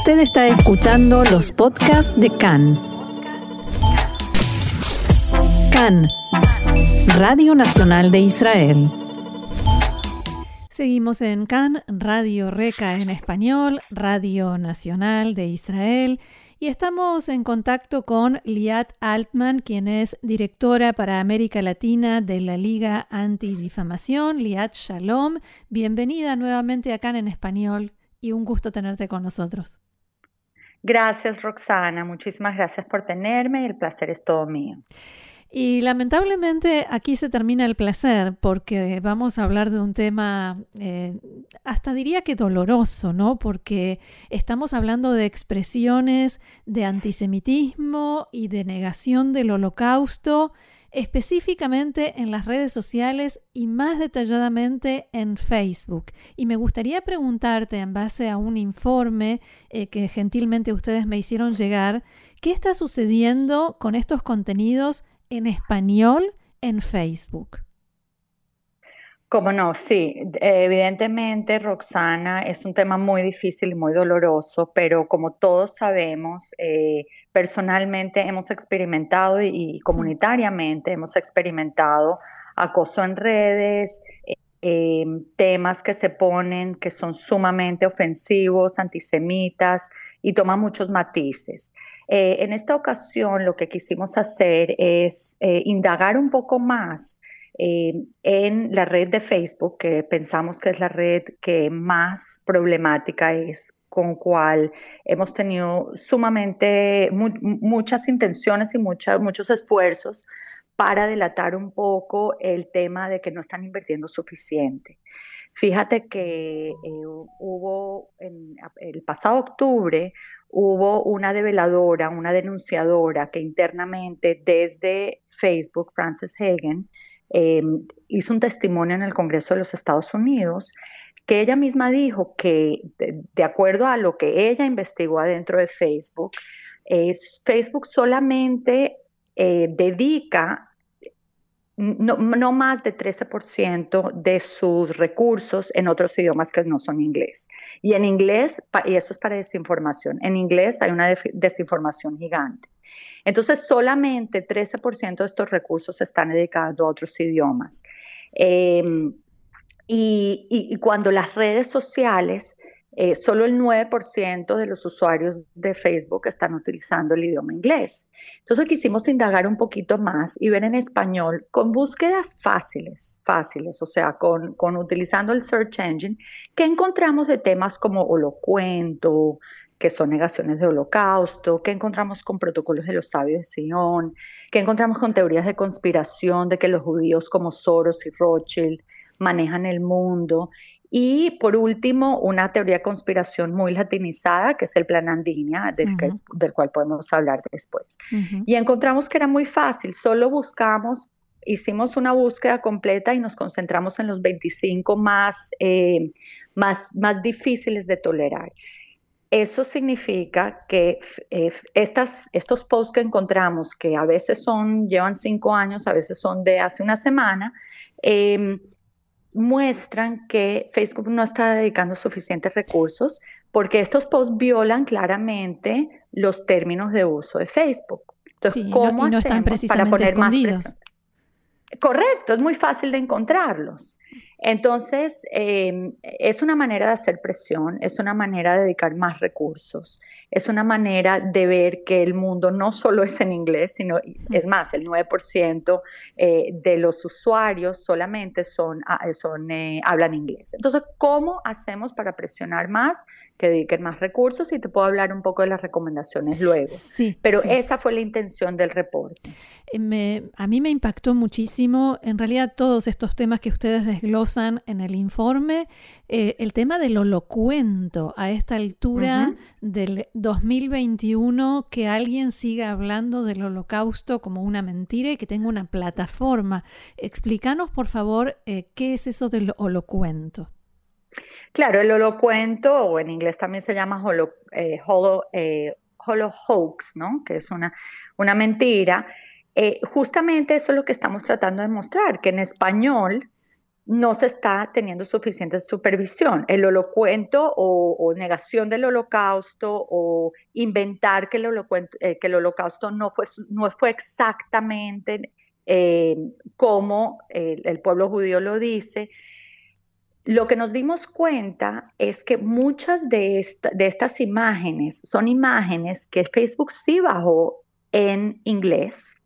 Usted está escuchando los podcasts de CAN. CAN, Radio Nacional de Israel. Seguimos en CAN, Radio Reca en español, Radio Nacional de Israel. Y estamos en contacto con Liat Altman, quien es directora para América Latina de la Liga Antidifamación. Liat Shalom, bienvenida nuevamente acá en español y un gusto tenerte con nosotros. Gracias, Roxana. Muchísimas gracias por tenerme y el placer es todo mío. Y lamentablemente aquí se termina el placer porque vamos a hablar de un tema eh, hasta diría que doloroso, ¿no? Porque estamos hablando de expresiones de antisemitismo y de negación del holocausto específicamente en las redes sociales y más detalladamente en Facebook. Y me gustaría preguntarte, en base a un informe eh, que gentilmente ustedes me hicieron llegar, ¿qué está sucediendo con estos contenidos en español en Facebook? Como no, sí, evidentemente Roxana es un tema muy difícil y muy doloroso, pero como todos sabemos, eh, personalmente hemos experimentado y, comunitariamente hemos experimentado acoso en redes, eh, eh, temas que se ponen que son sumamente ofensivos, antisemitas y toman muchos matices. en esta ocasión lo que quisimos hacer es indagar un poco más eh, en la red de Facebook, que pensamos que es la red que más problemática es con cual hemos tenido sumamente muchas intenciones y muchos esfuerzos para delatar un poco el tema de que no están invirtiendo suficiente. Fíjate que eh, hubo el pasado octubre hubo una develadora, una denunciadora que internamente desde Facebook, Frances Hagen, Em, hizo un testimonio en el Congreso de los Estados Unidos que ella misma dijo que de, acuerdo a lo que ella investigó adentro de Facebook, Facebook solamente eh, dedica no, más de 13% de sus recursos en otros idiomas que no son inglés. Y en inglés, y eso es para desinformación, en inglés hay una desinformación gigante. Entonces, solamente 13% de estos recursos están dedicando a otros idiomas. Em, y, cuando las redes sociales, eh, solo el 9% de los usuarios de Facebook están utilizando el idioma inglés. Entonces quisimos indagar un poquito más y ver en español con búsquedas fáciles, fáciles, o sea, con, utilizando el search engine, que encontramos de temas como holocuento, que son negaciones de holocausto, que encontramos con protocolos de los sabios de Sion, que encontramos con teorías de conspiración de que los judíos como Soros y Rothschild manejan el mundo. Y por último, una teoría de conspiración muy latinizada, que es el plan Andinia, del, del cual podemos hablar después. Y encontramos que era muy fácil, solo buscamos hicimos una búsqueda completa y nos concentramos en los 25 más, eh, más, más difíciles de tolerar. Eso significa que eh, estas, estos posts que encontramos, que a veces son, llevan cinco años, a veces son de hace una semana, em, muestran que Facebook no está dedicando suficientes recursos porque estos posts violan claramente los términos de uso de Facebook. Entonces, ¿cómo no, están precisamente para poner Correcto, es muy fácil de encontrarlos. Entonces, em, es una manera de hacer presión, es una manera de dedicar más recursos, es una manera de ver que el mundo no solo es en inglés, sino, es más, el 9% eh, de los usuarios solamente son, ah, son eh, hablan inglés. Entonces, ¿cómo hacemos para presionar más, que dediquen más recursos? Y te puedo hablar un poco de las recomendaciones luego. Sí. Pero esa fue la intención del reporte. Eh, a mí me impactó muchísimo, en realidad, todos estos temas que ustedes desglosan en el informe eh, el tema del holocuento a esta altura del 2021, que alguien siga hablando del holocausto como una mentira y que tenga una plataforma. Explícanos, por favor, eh, qué es eso del holocuento. Claro, el holocuento, o en inglés también se llama holo, eh, hoax, ¿no? que es una, una mentira. justamente eso es lo que estamos tratando de mostrar, que en español no se está teniendo suficiente supervisión. El holocuento o, negación del holocausto o inventar que el, eh, que el holocausto no fue, no fue exactamente eh, como el pueblo judío lo dice. Lo que nos dimos cuenta es que muchas de, de estas imágenes son imágenes que Facebook sí bajó en inglés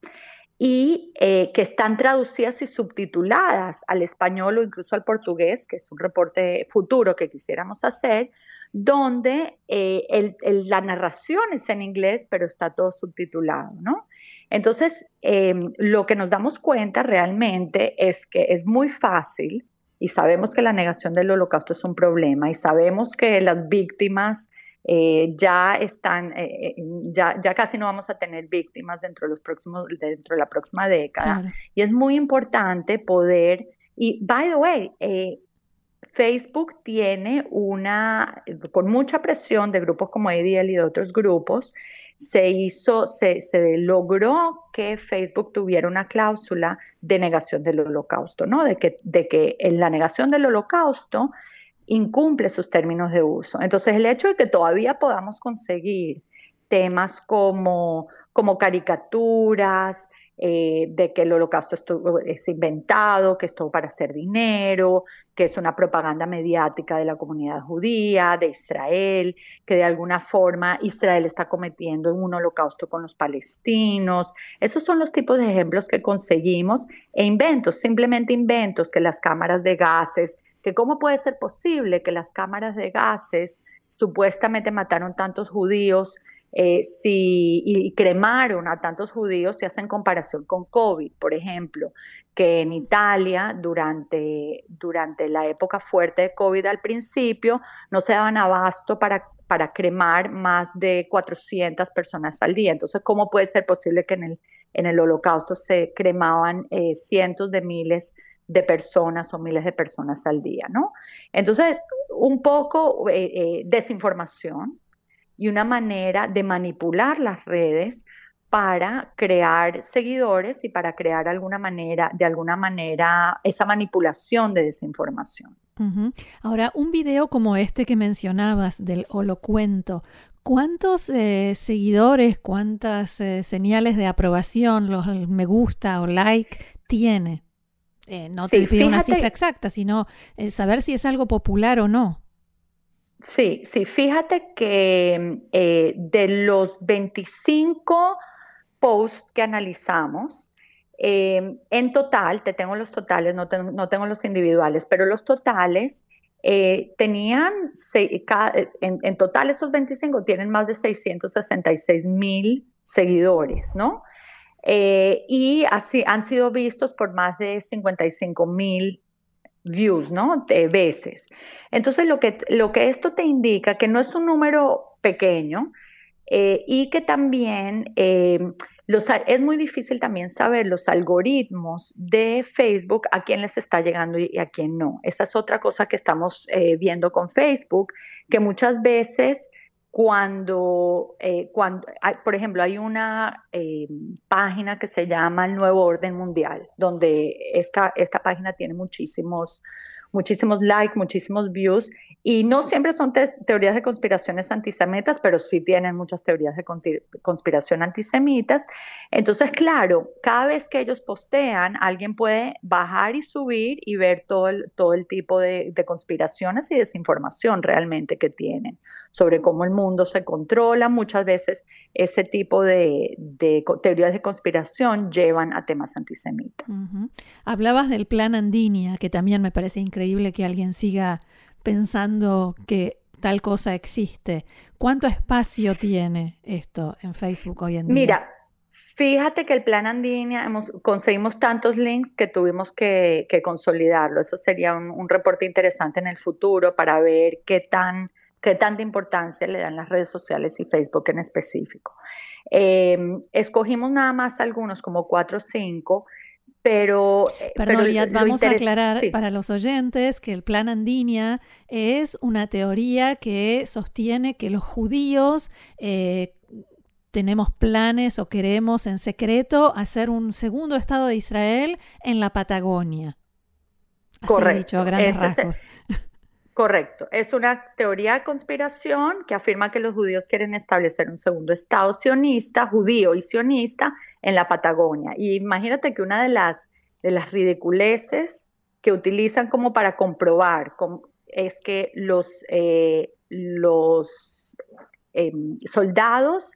y eh, que están traducidas y subtituladas al español o incluso al portugués, que es un reporte futuro que quisiéramos hacer, donde eh, la narración es en inglés, pero está todo subtitulado, ¿no? Entonces, em, lo que nos damos cuenta realmente es que es muy fácil, y sabemos que la negación del holocausto es un problema, y sabemos que las víctimas eh, ya están, eh, eh, ya, ya casi no vamos a tener víctimas dentro de los próximos, dentro de la próxima década. Y es muy importante poder, y by the way, Facebook tiene una, con mucha presión de grupos como ADL y de otros grupos, se hizo, se, se, logró que Facebook tuviera una cláusula de negación del holocausto, ¿no? De que, de que en la negación del holocausto incumple sus términos de uso. Entonces, el hecho de que todavía podamos conseguir temas como, como caricaturas, eh, de que el holocausto es inventado, que es todo para hacer dinero, que es una propaganda mediática de la comunidad judía, de Israel, que de alguna forma Israel está cometiendo un holocausto con los palestinos. Esos son los tipos de ejemplos que conseguimos e inventos, simplemente inventos, que las cámaras de gases que cómo puede ser posible que las cámaras de gases supuestamente mataron tantos judíos eh, si, y cremaron a tantos judíos si hacen comparación con COVID, por ejemplo, que en Italia durante, durante la época fuerte de COVID al principio no se daban abasto para, para cremar más de 400 personas al día. Entonces, ¿cómo puede ser posible que en el, en el holocausto se cremaban eh, cientos de miles de personas o miles de personas al día, ¿no? Entonces, un poco eh, desinformación y una manera de manipular las redes para crear seguidores y para crear alguna manera, de alguna manera, esa manipulación de desinformación. Ahora, un video como este que mencionabas del holocuento, ¿cuántos eh, seguidores, cuántas señales de aprobación, los me gusta o like tiene? Eh, no te pido una cifra exacta, sino eh, saber si es algo popular o no. Sí, sí, fíjate que eh, de los 25 posts que analizamos, en total, te tengo los totales, no, tengo los individuales, pero los totales tenían, en, en, total esos 25 tienen más de 666 mil seguidores, ¿no? Eh, y así han sido vistos por más de 55 mil views, ¿no? De veces. Entonces, lo que, lo que esto te indica que no es un número pequeño eh, y que también eh, los, es muy difícil también saber los algoritmos de Facebook a quién les está llegando y a quién no. Esa es otra cosa que estamos viendo con Facebook, que muchas veces cuando, eh, cuando por ejemplo, hay una eh, página que se llama El Nuevo Orden Mundial, donde esta, esta página tiene muchísimos, muchísimos likes, muchísimos views, y no siempre son teorías de conspiraciones antisemitas, pero sí tienen muchas teorías de conspiración antisemitas. Entonces, claro, cada vez que ellos postean, alguien puede bajar y subir y ver todo el, todo el tipo de, conspiraciones y desinformación realmente que tienen sobre cómo el mundo se controla. Muchas veces ese tipo de, teorías de conspiración llevan a temas antisemitas. Hablabas del plan Andinia, que también me parece increíble que alguien siga pensando que tal cosa existe. ¿Cuánto espacio tiene esto en Facebook hoy en día? Mira, fíjate que el plan Andinia hemos, conseguimos tantos links que tuvimos que, consolidarlo. Eso sería un, reporte interesante en el futuro para ver qué tan qué tanta importancia le dan las redes sociales y Facebook en específico. Eh, escogimos nada más algunos, como cuatro o cinco, pero, eh, Perdón, vamos a aclarar para los oyentes que el plan Andinia es una teoría que sostiene que los judíos eh, tenemos planes o queremos en secreto hacer un segundo Estado de Israel en la Patagonia. Correcto. dicho, a grandes rasgos. Correcto. Es una teoría de conspiración que afirma que los judíos quieren establecer un segundo estado sionista, judío y sionista, en la Patagonia. Y imagínate que una de las, de las ridiculeces que utilizan como para comprobar es que los, eh, los em, soldados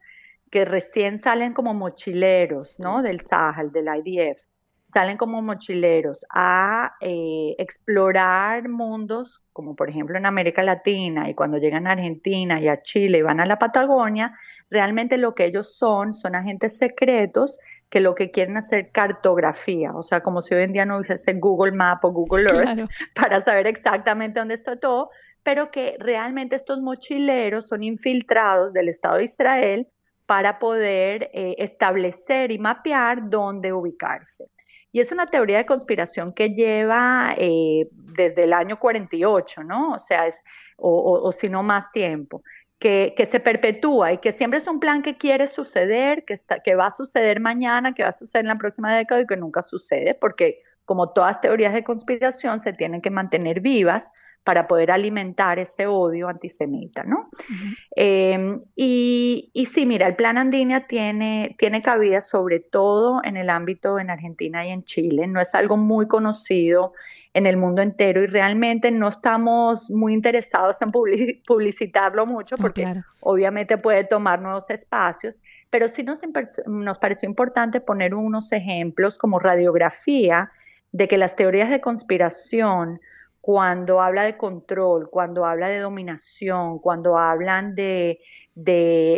que recién salen como mochileros ¿no? del Sahel, del IDF, salen como mochileros a eh, explorar mundos, como por ejemplo en América Latina, y cuando llegan a Argentina y a Chile y van a la Patagonia, realmente lo que ellos son son agentes secretos que lo que quieren hacer cartografía, o sea, como si hoy en día no hubiese Google Map o Google Earth para saber exactamente dónde está todo, pero que realmente estos mochileros son infiltrados del Estado de Israel para poder eh, establecer y mapear dónde ubicarse. Y es una teoría de conspiración que lleva eh, desde el año 48, ¿no? O sea, es, o, si no más tiempo, que, que, se perpetúa y que siempre es un plan que quiere suceder, que, está, que va a suceder mañana, que va a suceder en la próxima década y que nunca sucede, porque como todas teorías de conspiración, se tienen que mantener vivas para poder alimentar ese odio antisemita, ¿no? Em, y, y, sí, mira, el plan Andinia tiene, tiene cabida sobre todo en el ámbito en Argentina y en Chile, no es algo muy conocido en el mundo entero y realmente no estamos muy interesados en publicitarlo mucho porque obviamente puede tomar nuevos espacios, pero sí nos, nos pareció importante poner unos ejemplos como radiografía de que las teorías de conspiración, cuando habla de control, cuando habla de dominación, cuando hablan de,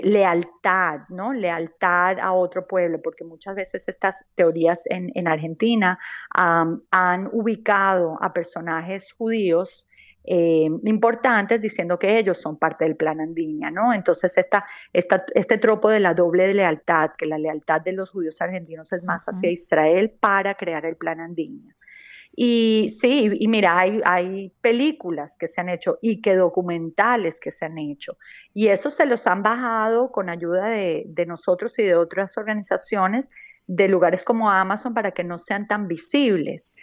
lealtad, ¿no? Lealtad a otro pueblo, porque muchas veces estas teorías en, Argentina han ubicado a personajes judíos eh, importantes diciendo que ellos son parte del plan Andinia, ¿no? Entonces esta, este tropo de la doble lealtad, que la lealtad de los judíos argentinos es más hacia Israel para crear el plan Andinia. Y sí, y mira, hay, hay, películas que se han hecho y que documentales que se han hecho. Y eso se los han bajado con ayuda de, de nosotros y de otras organizaciones de lugares como Amazon para que no sean tan visibles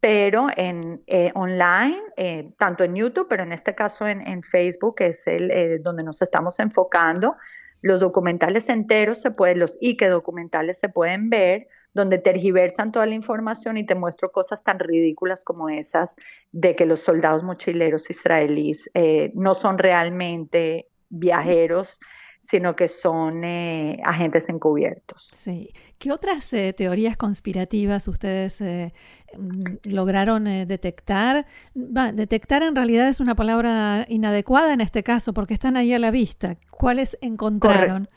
pero en eh, online, eh, tanto en YouTube, pero en este caso en, Facebook, que es el eh, donde nos estamos enfocando, los documentales enteros se pueden, los Ike documentales se pueden ver, donde tergiversan toda la información y te muestro cosas tan ridículas como esas de que los soldados mochileros israelíes no son realmente viajeros sino que son eh, agentes encubiertos. Sí. ¿Qué otras eh, teorías conspirativas ustedes eh, mm, lograron detectar? detectar en realidad es una palabra inadecuada en este caso porque están ahí a la vista. ¿Cuáles encontraron?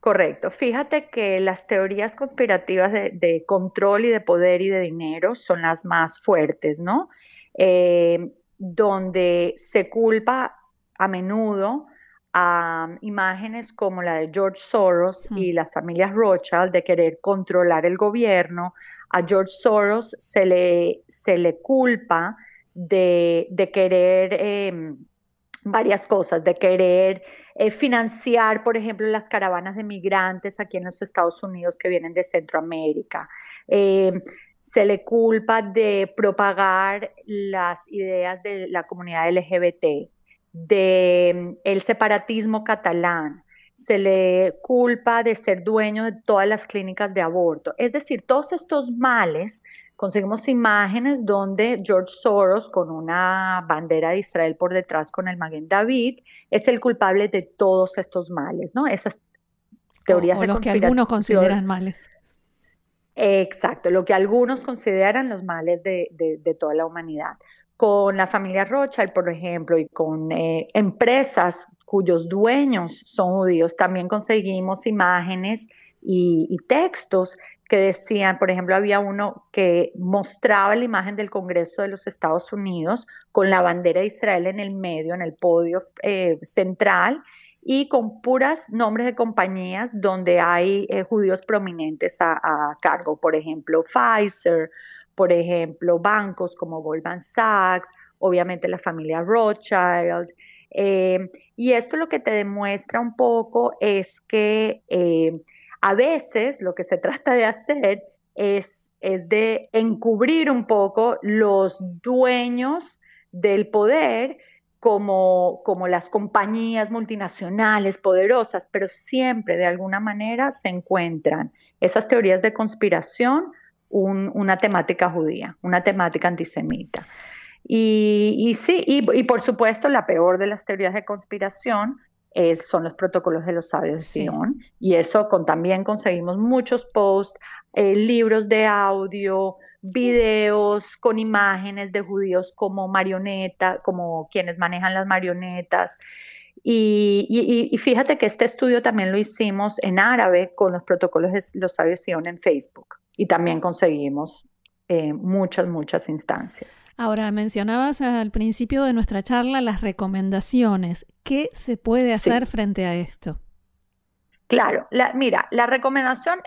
Correcto. Fíjate que las teorías conspirativas de, control y de poder y de dinero son las más fuertes, ¿no? donde se culpa a menudo a imágenes como la de George Soros y las familias Rothschild de querer controlar el gobierno. A George Soros se le, se le culpa de, querer em, varias cosas, de querer eh, financiar, por ejemplo, las caravanas de migrantes aquí en los Estados Unidos que vienen de Centroamérica. Em, se le culpa de propagar las ideas de la comunidad LGBT del el separatismo catalán, se le culpa de ser dueño de todas las clínicas de aborto. Es decir, todos estos males, conseguimos imágenes donde George Soros, con una bandera de Israel por detrás con el Maguen David, es el culpable de todos estos males, ¿no? Esas teorías o, que algunos consideran males. Exacto, lo que algunos consideran los males de, de toda la humanidad con la familia Rothschild, por ejemplo, y con eh, empresas cuyos dueños son judíos, también conseguimos imágenes y, textos que decían, por ejemplo, había uno que mostraba la imagen del Congreso de los Estados Unidos con la bandera de Israel en el medio, en el podio eh, central, y con puras nombres de compañías donde hay eh, judíos prominentes a, cargo, por ejemplo, Pfizer, por ejemplo, bancos como Goldman Sachs, obviamente la familia Rothschild. Eh, y esto lo que te demuestra un poco es que eh, a veces lo que se trata de hacer es es de encubrir un poco los dueños del poder como, como las compañías multinacionales poderosas, pero siempre de alguna manera se encuentran esas teorías de conspiración, una temática judía, una temática antisemita. Y, sí, y, por supuesto la peor de las teorías de conspiración es, son los protocolos de los sabios de Sion. Y eso con, también conseguimos muchos posts, eh, libros de audio, videos con imágenes de judíos como marioneta, como quienes manejan las marionetas. Y, y, fíjate que este estudio también lo hicimos en árabe con los protocolos de los sabios Sion en Facebook. Y también conseguimos eh, muchas, muchas instancias. Ahora, mencionabas al principio de nuestra charla las recomendaciones. ¿Qué se puede hacer frente a esto? Claro, mira, la recomendación,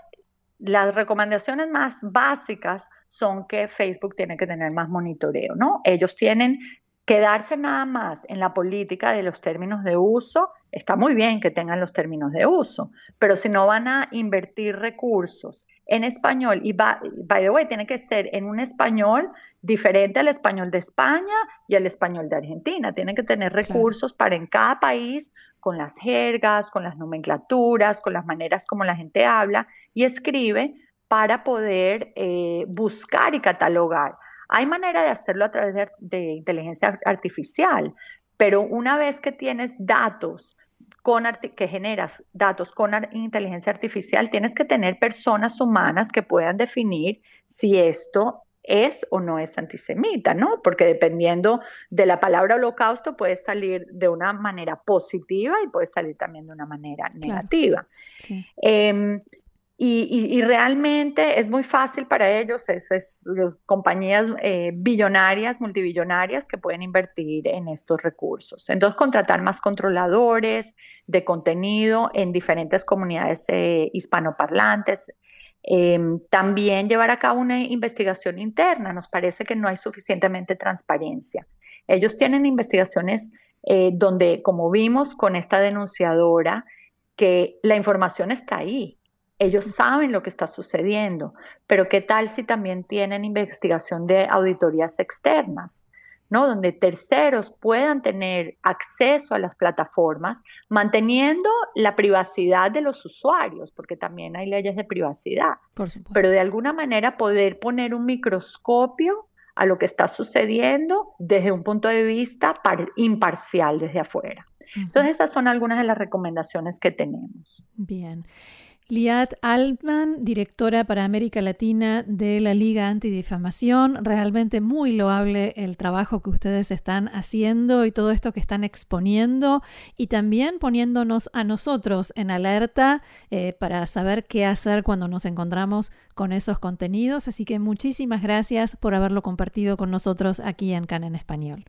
las recomendaciones más básicas son que Facebook tiene que tener más monitoreo, ¿no? Ellos tienen Quedarse nada más en la política de los términos de uso, está muy bien que tengan los términos de uso, pero si no van a invertir recursos en español, y by, the way, tiene que ser en un español diferente al español de España y al español de Argentina, tienen que tener recursos para en cada país, con las jergas, con las nomenclaturas, con las maneras como la gente habla y escribe, para poder eh, buscar y catalogar. Hay manera de hacerlo a través de, inteligencia artificial, pero una vez que tienes datos con que generas datos con inteligencia artificial, tienes que tener personas humanas que puedan definir si esto es o no es antisemita, ¿no? Porque dependiendo de la palabra holocausto puede salir de una manera positiva y puede salir también de una manera negativa. Em, y, realmente es muy fácil para ellos, es, compañías eh, billonarias, multibillonarias que pueden invertir en estos recursos. Entonces, contratar más controladores de contenido en diferentes comunidades eh, hispanoparlantes. Em, también llevar a cabo una investigación interna. Nos parece que no hay suficientemente transparencia. Ellos tienen investigaciones eh, donde, como vimos con esta denunciadora, que la información está ahí, ellos saben lo que está sucediendo, pero ¿qué tal si también tienen investigación de auditorías externas? ¿no? donde terceros puedan tener acceso a las plataformas, manteniendo la privacidad de los usuarios, porque también hay leyes de privacidad, pero de alguna manera poder poner un microscopio a lo que está sucediendo desde un punto de vista imparcial desde afuera. Entonces, esas son algunas de las recomendaciones que tenemos. Bien. Liat Altman, directora para América Latina de la Liga Antidifamación. Realmente muy loable el trabajo que ustedes están haciendo y todo esto que están exponiendo y también poniéndonos a nosotros en alerta eh, para saber qué hacer cuando nos encontramos con esos contenidos. Así que muchísimas gracias por haberlo compartido con nosotros aquí en CAN en Español.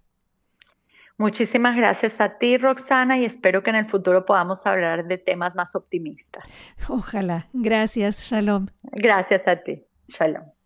Muchísimas gracias a ti, Roxana, y espero que en el futuro podamos hablar de temas más optimistas. Ojalá. Gracias. Shalom. Gracias a ti. Shalom.